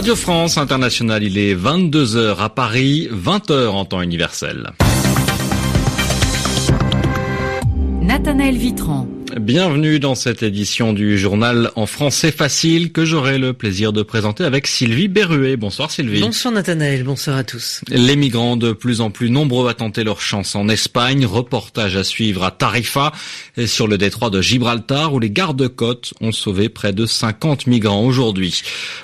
Radio France Internationale, il est 22h à Paris, 20h en temps universel. Nathanaël Vitran. Bienvenue dans cette édition du journal en français facile que j'aurai le plaisir de présenter avec Sylvie Berruet. Bonsoir Sylvie. Bonsoir Nathanaël, bonsoir à tous. Les migrants de plus en plus nombreux à tenter leur chance en Espagne. Reportage à suivre à Tarifa et sur le détroit de Gibraltar où les gardes-côtes ont sauvé près de 50 migrants aujourd'hui.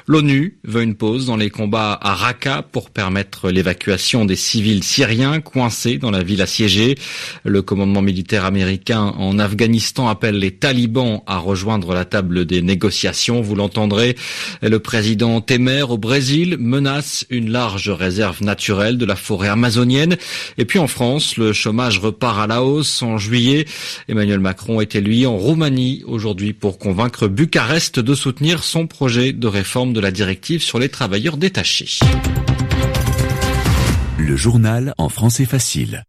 L'ONU veut une pause dans les combats à Raqqa pour permettre l'évacuation des civils syriens coincés dans la ville assiégée. Le commandement militaire américain en Afghanistan appelle les talibans à rejoindre la table des négociations. Vous l'entendrez, le président Temer au Brésil menace une large réserve naturelle de la forêt amazonienne. Et puis en France, le chômage repart à la hausse. En juillet, Emmanuel Macron était lui en Roumanie aujourd'hui pour convaincre Bucarest de soutenir son projet de réforme de la directive sur les travailleurs détachés. Le journal en français facile.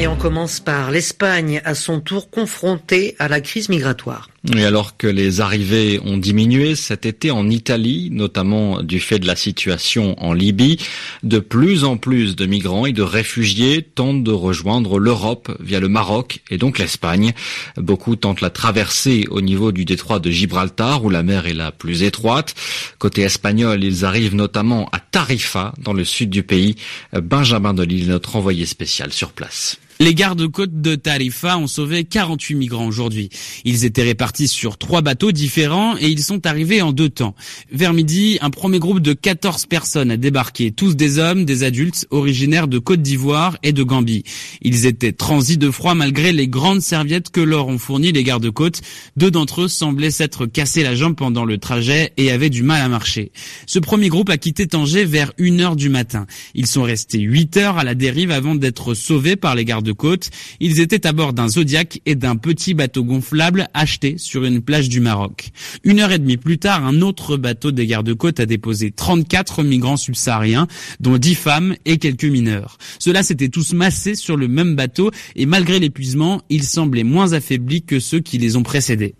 Et on commence par l'Espagne, à son tour confrontée à la crise migratoire. Et alors que les arrivées ont diminué cet été en Italie, notamment du fait de la situation en Libye, de plus en plus de migrants et de réfugiés tentent de rejoindre l'Europe via le Maroc et donc l'Espagne. Beaucoup tentent la traversée au niveau du détroit de Gibraltar où la mer est la plus étroite. Côté espagnol, ils arrivent notamment à Tarifa dans le sud du pays. Benjamin Delille, notre envoyé spécial sur place. Les gardes-côtes de Tarifa ont sauvé 48 migrants aujourd'hui. Ils étaient répartis sur trois bateaux différents et ils sont arrivés en deux temps. Vers midi, un premier groupe de 14 personnes a débarqué, tous des hommes, des adultes, originaires de Côte d'Ivoire et de Gambie. Ils étaient transis de froid malgré les grandes serviettes que leur ont fournies les gardes-côtes. Deux d'entre eux semblaient s'être cassés la jambe pendant le trajet et avaient du mal à marcher. Ce premier groupe a quitté Tanger vers 1 heure du matin. Ils sont restés 8 heures à la dérive avant d'être sauvés par les gardes côte. Ils étaient à bord d'un Zodiac et d'un petit bateau gonflable acheté sur une plage du Maroc. Une heure et demie plus tard, un autre bateau des gardes-côtes a déposé 34 migrants subsahariens, dont 10 femmes et quelques mineurs. Ceux-là s'étaient tous massés sur le même bateau et malgré l'épuisement, ils semblaient moins affaiblis que ceux qui les ont précédés.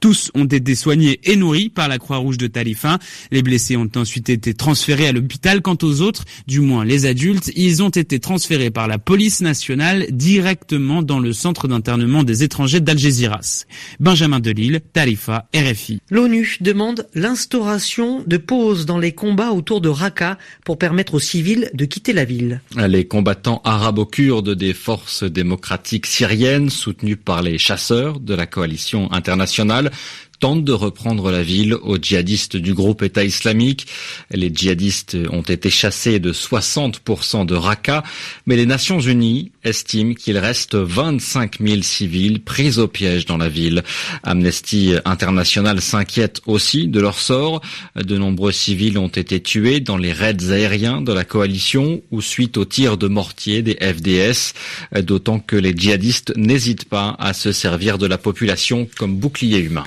Tous ont été soignés et nourris par la Croix-Rouge de Talifa. Les blessés ont ensuite été transférés à l'hôpital. Quant aux autres, du moins les adultes, ils ont été transférés par la police nationale directement dans le centre d'internement des étrangers d'Algésiras. Benjamin Delille, Talifa, RFI. L'ONU demande l'instauration de pauses dans les combats autour de Raqqa pour permettre aux civils de quitter la ville. Les combattants arabo-kurdes des forces démocratiques syriennes soutenus par les chasseurs de la coalition internationale nationale tente de reprendre la ville aux djihadistes du groupe État islamique. Les djihadistes ont été chassés de 60% de Raqqa, mais les Nations Unies estiment qu'il reste 25 000 civils pris au piège dans la ville. Amnesty International s'inquiète aussi de leur sort. De nombreux civils ont été tués dans les raids aériens de la coalition ou suite aux tirs de mortier des FDS, d'autant que les djihadistes n'hésitent pas à se servir de la population comme bouclier humain.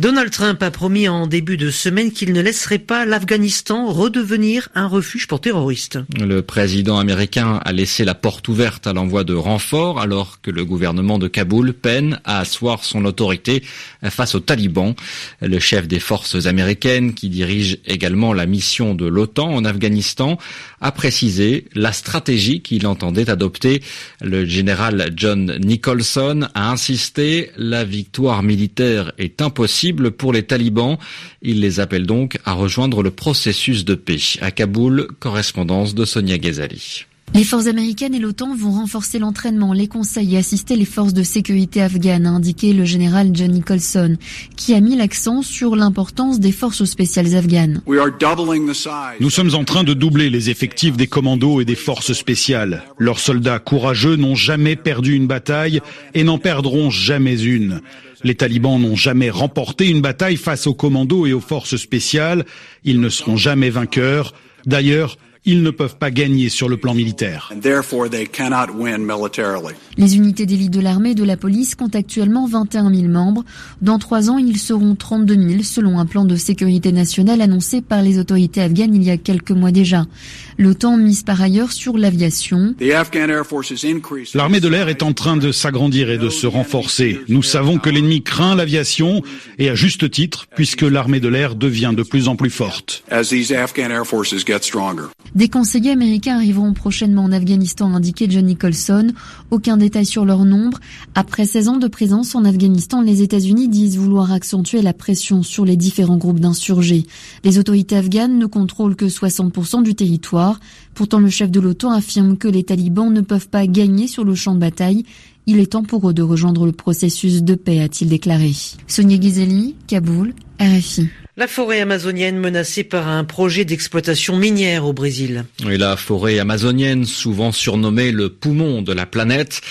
Donald Trump a promis en début de semaine qu'il ne laisserait pas l'Afghanistan redevenir un refuge pour terroristes. Le président américain a laissé la porte ouverte à l'envoi de renforts alors que le gouvernement de Kaboul peine à asseoir son autorité face aux talibans. Le chef des forces américaines qui dirige également la mission de l'OTAN en Afghanistan a précisé la stratégie qu'il entendait adopter. Le général John Nicholson a insisté, la victoire militaire est impossible pour les talibans. Il les appelle donc à rejoindre le processus de paix. À Kaboul, correspondance de Sonia Ghazali. Les forces américaines et l'OTAN vont renforcer l'entraînement, les conseils et assister les forces de sécurité afghanes, a indiqué le général John Nicholson, qui a mis l'accent sur l'importance des forces spéciales afghanes. Nous sommes en train de doubler les effectifs des commandos et des forces spéciales. Leurs soldats courageux n'ont jamais perdu une bataille et n'en perdront jamais une. Les talibans n'ont jamais remporté une bataille face aux commandos et aux forces spéciales. Ils ne seront jamais vainqueurs. D'ailleurs, ils ne peuvent pas gagner sur le plan militaire. Les unités d'élite de l'armée et de la police comptent actuellement 21 000 membres. Dans trois ans, ils seront 32 000 selon un plan de sécurité nationale annoncé par les autorités afghanes il y a quelques mois déjà. L'OTAN mise par ailleurs sur l'aviation. L'armée de l'air est en train de s'agrandir et de se renforcer. Nous savons que l'ennemi craint l'aviation et à juste titre puisque l'armée de l'air devient de plus en plus forte. Des conseillers américains arriveront prochainement en Afghanistan, a indiqué John Nicholson. Aucun détail sur leur nombre. Après 16 ans de présence en Afghanistan, les États-Unis disent vouloir accentuer la pression sur les différents groupes d'insurgés. Les autorités afghanes ne contrôlent que 60% du territoire. Pourtant, le chef de l'OTAN affirme que les talibans ne peuvent pas gagner sur le champ de bataille. Il est temps pour eux de rejoindre le processus de paix, a-t-il déclaré. Sonia Ghizeli, Kaboul, RFI. La forêt amazonienne menacée par un projet d'exploitation minière au Brésil. Et la forêt amazonienne, souvent surnommée le poumon de la planète,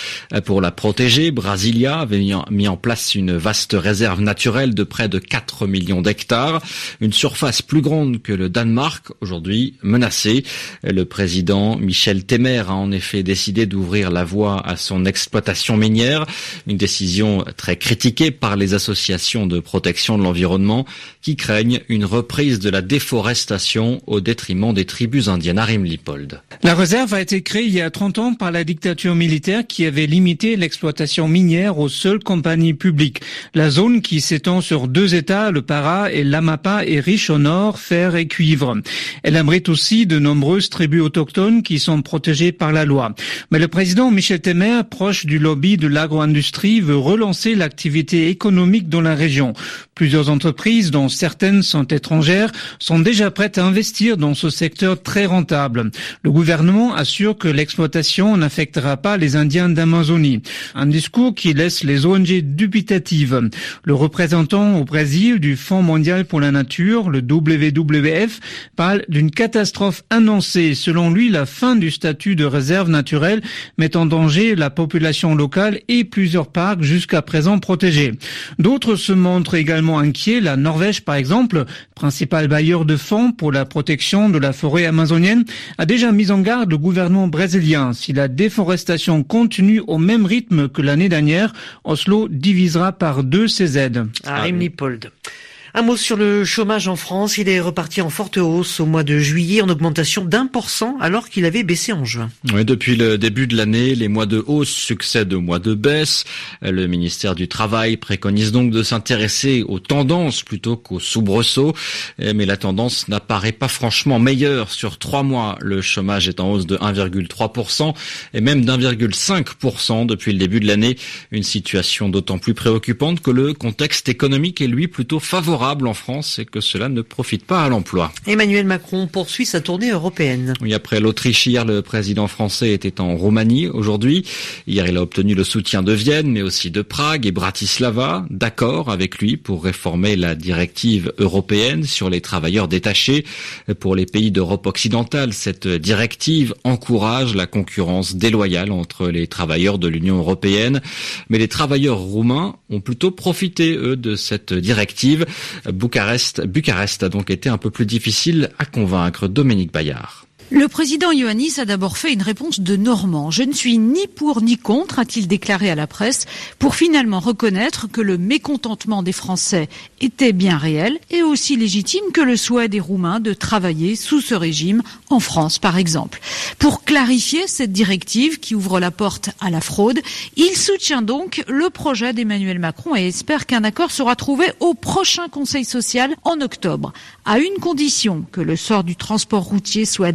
pour la protéger, Brasilia avait mis en place une vaste réserve naturelle de près de 4 millions d'hectares, une surface plus grande que le Danemark, aujourd'hui menacée. Le président Michel Temer a en effet décidé d'ouvrir la voie à son exploitation minière, une décision très critiquée par les associations de protection de l'environnement qui créent une reprise de la déforestation au détriment des tribus indiennes. Lipold. La réserve a été créée il y a 30 ans par la dictature militaire qui avait limité l'exploitation minière aux seules compagnies publiques. La zone qui s'étend sur deux États, le Para et l'Amapa, est riche au nord, fer et cuivre. Elle abrite aussi de nombreuses tribus autochtones qui sont protégées par la loi. Mais le président Michel Temer, proche du lobby de l'agro-industrie, veut relancer l'activité économique dans la région. Plusieurs entreprises, dont certaines sont étrangères, sont déjà prêtes à investir dans ce secteur très rentable. Le gouvernement assure que l'exploitation n'affectera pas les Indiens d'Amazonie. Un discours qui laisse les ONG dubitatives. Le représentant au Brésil du Fonds mondial pour la nature, le WWF, parle d'une catastrophe annoncée. Selon lui, la fin du statut de réserve naturelle met en danger la population locale et plusieurs parcs jusqu'à présent protégés. D'autres se montrent également inquiets. La Norvège, par exemple, exemple, principal bailleur de fonds pour la protection de la forêt amazonienne, a déjà mis en garde le gouvernement brésilien. Si la déforestation continue au même rythme que l'année dernière, Oslo divisera par deux ses aides. Ah, un mot sur le chômage en France. Il est reparti en forte hausse au mois de juillet, en augmentation d'un pour cent, alors qu'il avait baissé en juin. Oui, depuis le début de l'année, les mois de hausse succèdent aux mois de baisse. Le ministère du Travail préconise donc de s'intéresser aux tendances plutôt qu'aux soubresauts. Mais la tendance n'apparaît pas franchement meilleure. Sur trois mois, le chômage est en hausse de 1,3% et même d'1,5% depuis le début de l'année. Une situation d'autant plus préoccupante que le contexte économique est lui plutôt favorable en France et que cela ne profite pas à l'emploi. Emmanuel Macron poursuit sa tournée européenne. Oui, après l'Autriche hier, le président français était en Roumanie aujourd'hui. Hier, il a obtenu le soutien de Vienne, mais aussi de Prague et Bratislava, d'accord avec lui pour réformer la directive européenne sur les travailleurs détachés. Pour les pays d'Europe occidentale, cette directive encourage la concurrence déloyale entre les travailleurs de l'Union européenne. Mais les travailleurs roumains ont plutôt profité, eux, de cette directive. Bucarest, Bucarest a donc été un peu plus difficile à convaincre. Dominique Bayard. Le président Ioannis a d'abord fait une réponse de Normand. Je ne suis ni pour ni contre, a-t-il déclaré à la presse, pour finalement reconnaître que le mécontentement des Français était bien réel et aussi légitime que le souhait des Roumains de travailler sous ce régime en France, par exemple. Pour clarifier cette directive qui ouvre la porte à la fraude, il soutient donc le projet d'Emmanuel Macron et espère qu'un accord sera trouvé au prochain Conseil social en octobre, à une condition que le sort du transport routier soit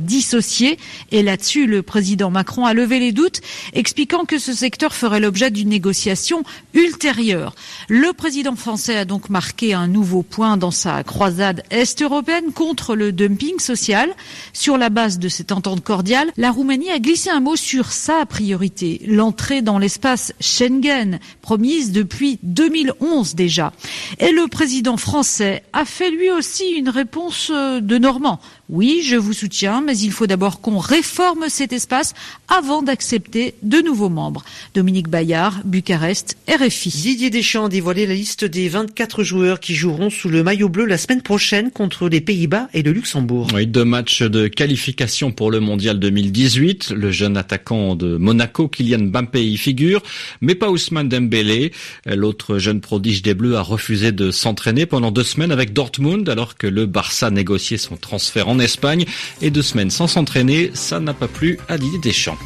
Et là-dessus, le président Macron a levé les doutes, expliquant que ce secteur ferait l'objet d'une négociation ultérieure. Le président français a donc marqué un nouveau point dans sa croisade est-européenne contre le dumping social. Sur la base de cette entente cordiale, la Roumanie a glissé un mot sur sa priorité, l'entrée dans l'espace Schengen, promise depuis 2011 déjà. Et le président français a fait lui aussi une réponse euh, de Normand Oui, je vous soutiens, mais il faut d'abord qu'on réforme cet espace avant d'accepter de nouveaux membres. Dominique Bayard, Bucarest, RFI. Didier Deschamps a dévoilé la liste des 24 joueurs qui joueront sous le maillot bleu la semaine prochaine contre les Pays-Bas et le Luxembourg. Oui, deux matchs de qualification pour le mondial 2018. Le jeune attaquant de Monaco, Kylian Mbappé, y figure, mais pas Ousmane Dembélé. L'autre jeune prodige des Bleus a refusé de s'entraîner pendant deux semaines avec Dortmund alors que le Barça négociait son transfert en Espagne. Et deux semaines sans s'entraîner, ça n'a pas plu à Didier Deschamps.